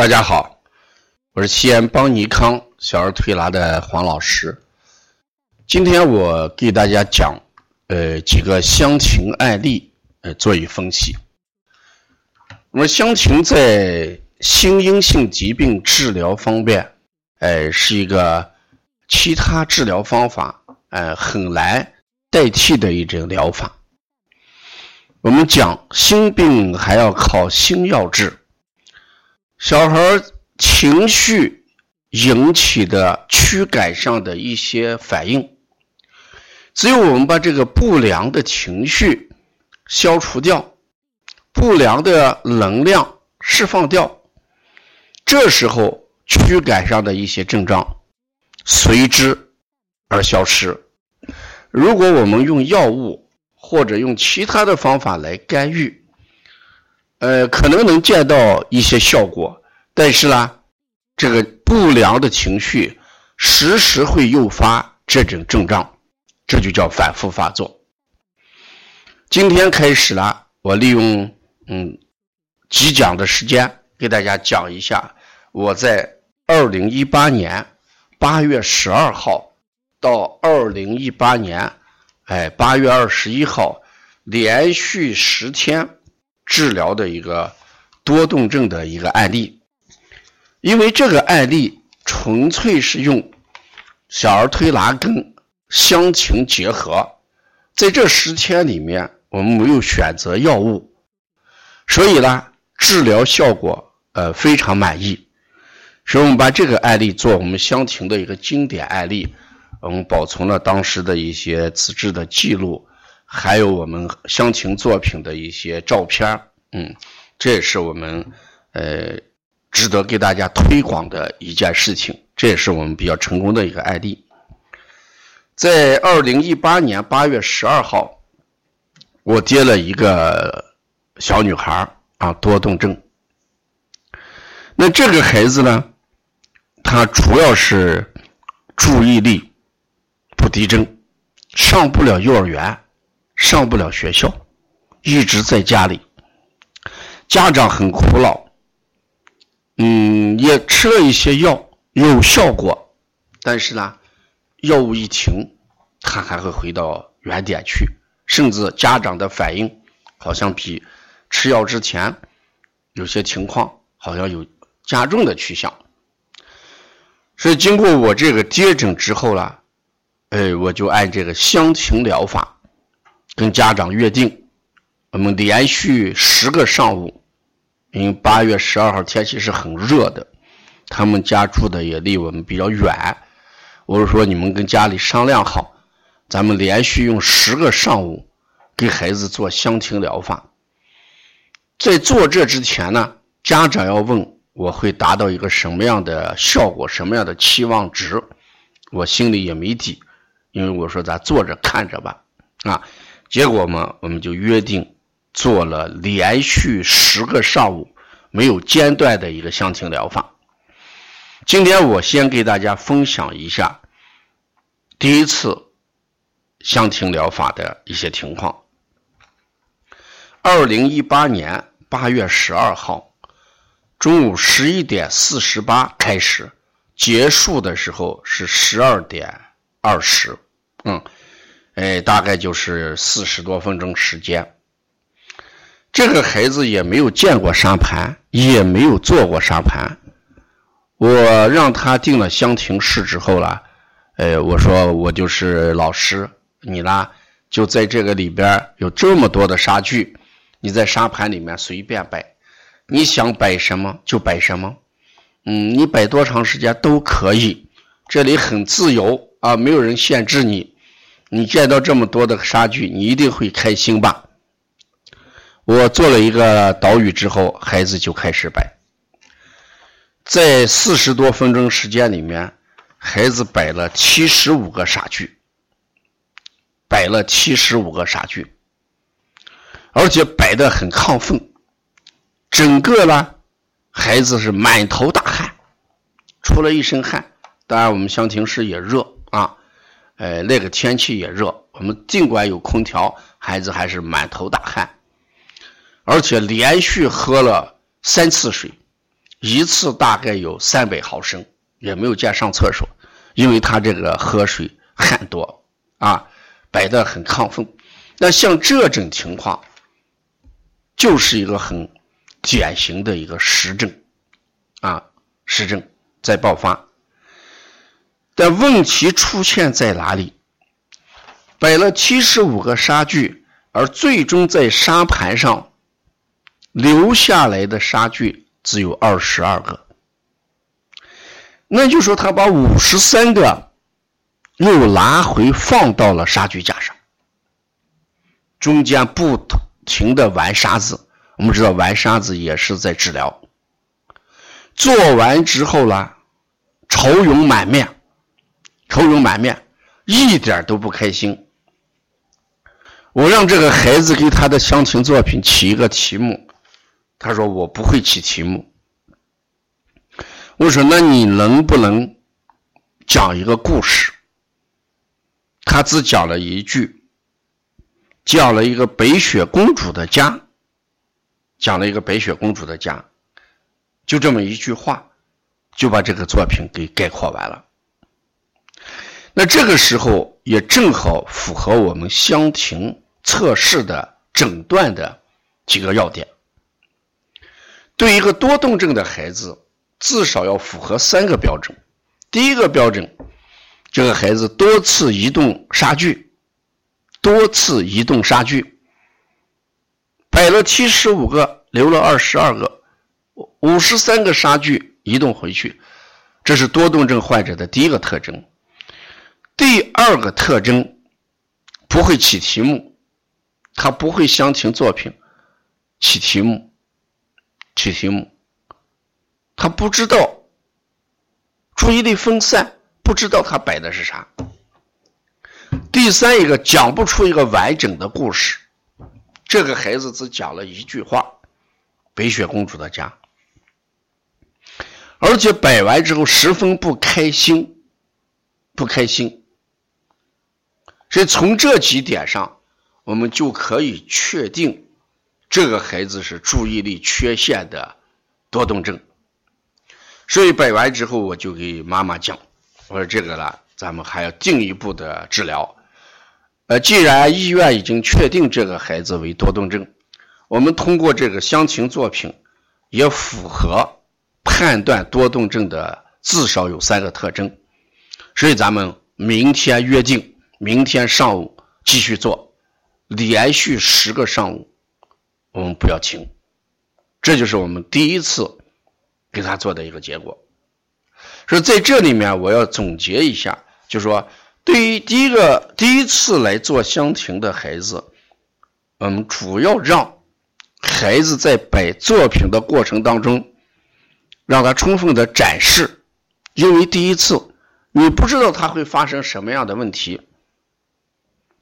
大家好，我是西安邦尼康小儿推拿的黄老师。今天我给大家讲，呃，几个香芹案例，呃，做一分析。那么香芹在心因性疾病治疗方面，呃，是一个其他治疗方法，呃，很难代替的一种疗法。我们讲心病还要靠心药治。小孩情绪引起的躯干上的一些反应，只有我们把这个不良的情绪消除掉，不良的能量释放掉，这时候躯干上的一些症状随之而消失。如果我们用药物或者用其他的方法来干预。呃，可能能见到一些效果，但是呢，这个不良的情绪时时会诱发这种症状，这就叫反复发作。今天开始呢，我利用嗯几讲的时间给大家讲一下我在二零一八年八月十二号到二零一八年哎八月二十一号连续十天。治疗的一个多动症的一个案例，因为这个案例纯粹是用小儿推拿跟香芹结合，在这十天里面，我们没有选择药物，所以呢，治疗效果呃非常满意，所以我们把这个案例做我们香芹的一个经典案例，我们保存了当时的一些资质的记录。还有我们香芹作品的一些照片嗯，这也是我们呃值得给大家推广的一件事情，这也是我们比较成功的一个案例。在二零一八年八月十二号，我接了一个小女孩啊，多动症。那这个孩子呢，他主要是注意力不集中，上不了幼儿园。上不了学校，一直在家里，家长很苦恼。嗯，也吃了一些药，有效果，但是呢，药物一停，他还会回到原点去，甚至家长的反应好像比吃药之前有些情况好像有加重的趋向。所以经过我这个接诊之后呢，哎，我就按这个香芹疗法。跟家长约定，我们连续十个上午，因为八月十二号天气是很热的，他们家住的也离我们比较远，我是说你们跟家里商量好，咱们连续用十个上午给孩子做香芹疗法。在做这之前呢，家长要问我会达到一个什么样的效果，什么样的期望值，我心里也没底，因为我说咱坐着看着吧，啊。结果嘛，我们就约定做了连续十个上午没有间断的一个香芹疗法。今天我先给大家分享一下第一次香芹疗法的一些情况。二零一八年八月十二号中午十一点四十八开始，结束的时候是十二点二十，嗯。哎，大概就是四十多分钟时间。这个孩子也没有见过沙盘，也没有做过沙盘。我让他定了香亭室之后了，哎，我说我就是老师，你呢就在这个里边有这么多的沙具，你在沙盘里面随便摆，你想摆什么就摆什么，嗯，你摆多长时间都可以，这里很自由啊，没有人限制你。你见到这么多的沙具，你一定会开心吧？我做了一个岛屿之后，孩子就开始摆。在四十多分钟时间里面，孩子摆了七十五个沙具，摆了七十五个沙具，而且摆的很亢奋。整个呢，孩子是满头大汗，出了一身汗。当然，我们香亭市也热。呃，那个天气也热，我们尽管有空调，孩子还是满头大汗，而且连续喝了三次水，一次大概有三百毫升，也没有见上厕所，因为他这个喝水汗多啊，摆的很亢奋。那像这种情况，就是一个很典型的一个实症啊，实症在爆发。但问题出现在哪里？摆了七十五个沙具，而最终在沙盘上留下来的沙具只有二十二个。那就说他把五十三个又拿回放到了沙具架上，中间不停的玩沙子。我们知道玩沙子也是在治疗。做完之后呢，愁容满面，愁容满面，一点都不开心。我让这个孩子给他的乡情作品起一个题目，他说我不会起题目。我说那你能不能讲一个故事？他只讲了一句，讲了一个白雪公主的家，讲了一个白雪公主的家，就这么一句话，就把这个作品给概括完了。那这个时候也正好符合我们箱庭测试的诊断的几个要点。对一个多动症的孩子，至少要符合三个标准。第一个标准，这个孩子多次移动沙具，多次移动沙具，摆了七十五个，留了二十二个，五十三个沙具移动回去，这是多动症患者的第一个特征。第二个特征，不会起题目，他不会相情作品起题目，起题目，他不知道注意力分散，不知道他摆的是啥。第三一个讲不出一个完整的故事，这个孩子只讲了一句话：“白雪公主的家”，而且摆完之后十分不开心，不开心。所以从这几点上，我们就可以确定，这个孩子是注意力缺陷的多动症。所以摆完之后，我就给妈妈讲，我说这个呢，咱们还要进一步的治疗。呃，既然医院已经确定这个孩子为多动症，我们通过这个乡情作品，也符合判断多动症的至少有三个特征。所以咱们明天约定。明天上午继续做，连续十个上午，我们不要停。这就是我们第一次给他做的一个结果。所以在这里面，我要总结一下，就是说，对于第一个第一次来做香亭的孩子，我们主要让孩子在摆作品的过程当中，让他充分的展示，因为第一次你不知道他会发生什么样的问题。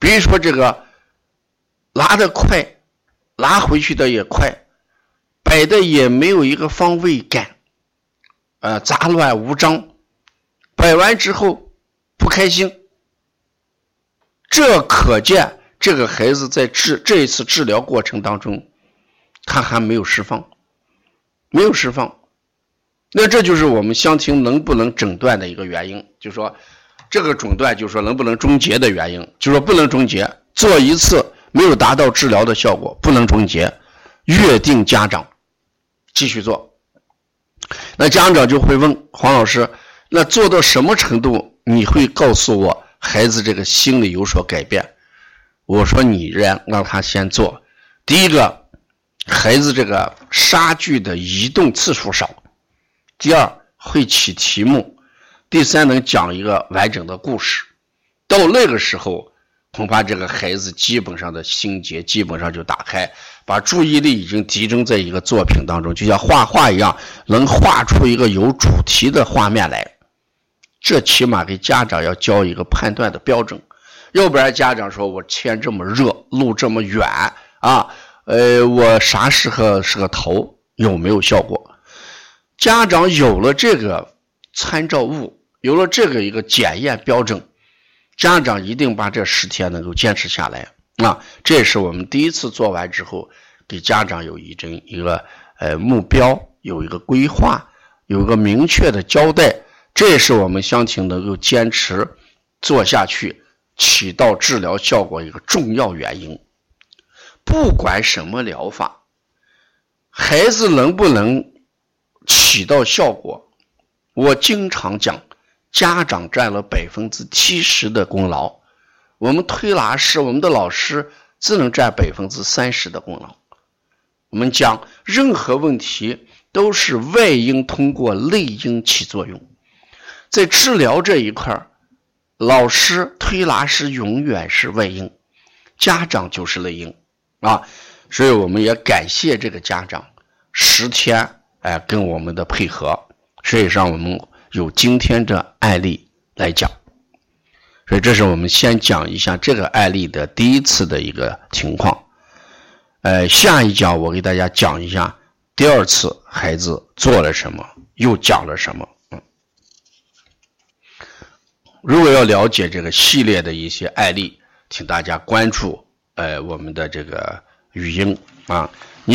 比如说这个拿的快，拿回去的也快，摆的也没有一个方位感，呃，杂乱无章，摆完之后不开心，这可见这个孩子在治这一次治疗过程当中，他还没有释放，没有释放，那这就是我们相亲能不能诊断的一个原因，就说。这个诊断就说能不能终结的原因，就说不能终结，做一次没有达到治疗的效果，不能终结，约定家长继续做。那家长就会问黄老师，那做到什么程度你会告诉我孩子这个心理有所改变？我说你让让他先做，第一个，孩子这个沙具的移动次数少；第二，会起题目。第三，能讲一个完整的故事，到那个时候，恐怕这个孩子基本上的心结基本上就打开，把注意力已经集中在一个作品当中，就像画画一样，能画出一个有主题的画面来。这起码给家长要教一个判断的标准，要不然家长说我天这么热，路这么远啊，呃，我啥时候是个头，有没有效果？家长有了这个参照物。有了这个一个检验标准，家长一定把这十天能够坚持下来啊！这也是我们第一次做完之后，给家长有一种一个呃目标，有一个规划，有个明确的交代，这也是我们乡亲能够坚持做下去、起到治疗效果一个重要原因。不管什么疗法，孩子能不能起到效果，我经常讲，家长占了百分之七十的功劳，我们推拿师、我们的老师只能占百分之三十的功劳。我们讲，任何问题都是外因通过内因起作用，在治疗这一块儿老师、推拿师永远是外因，家长就是内因。啊，所以我们也感谢这个家长十天哎跟我们的配合，所以让我们有今天的案例来讲。所以这是我们先讲一下这个案例的第一次的一个情况。呃，下一讲我给大家讲一下第二次孩子做了什么，又讲了什么。嗯，如果要了解这个系列的一些案例，请大家关注。呃，我们的这个语音啊，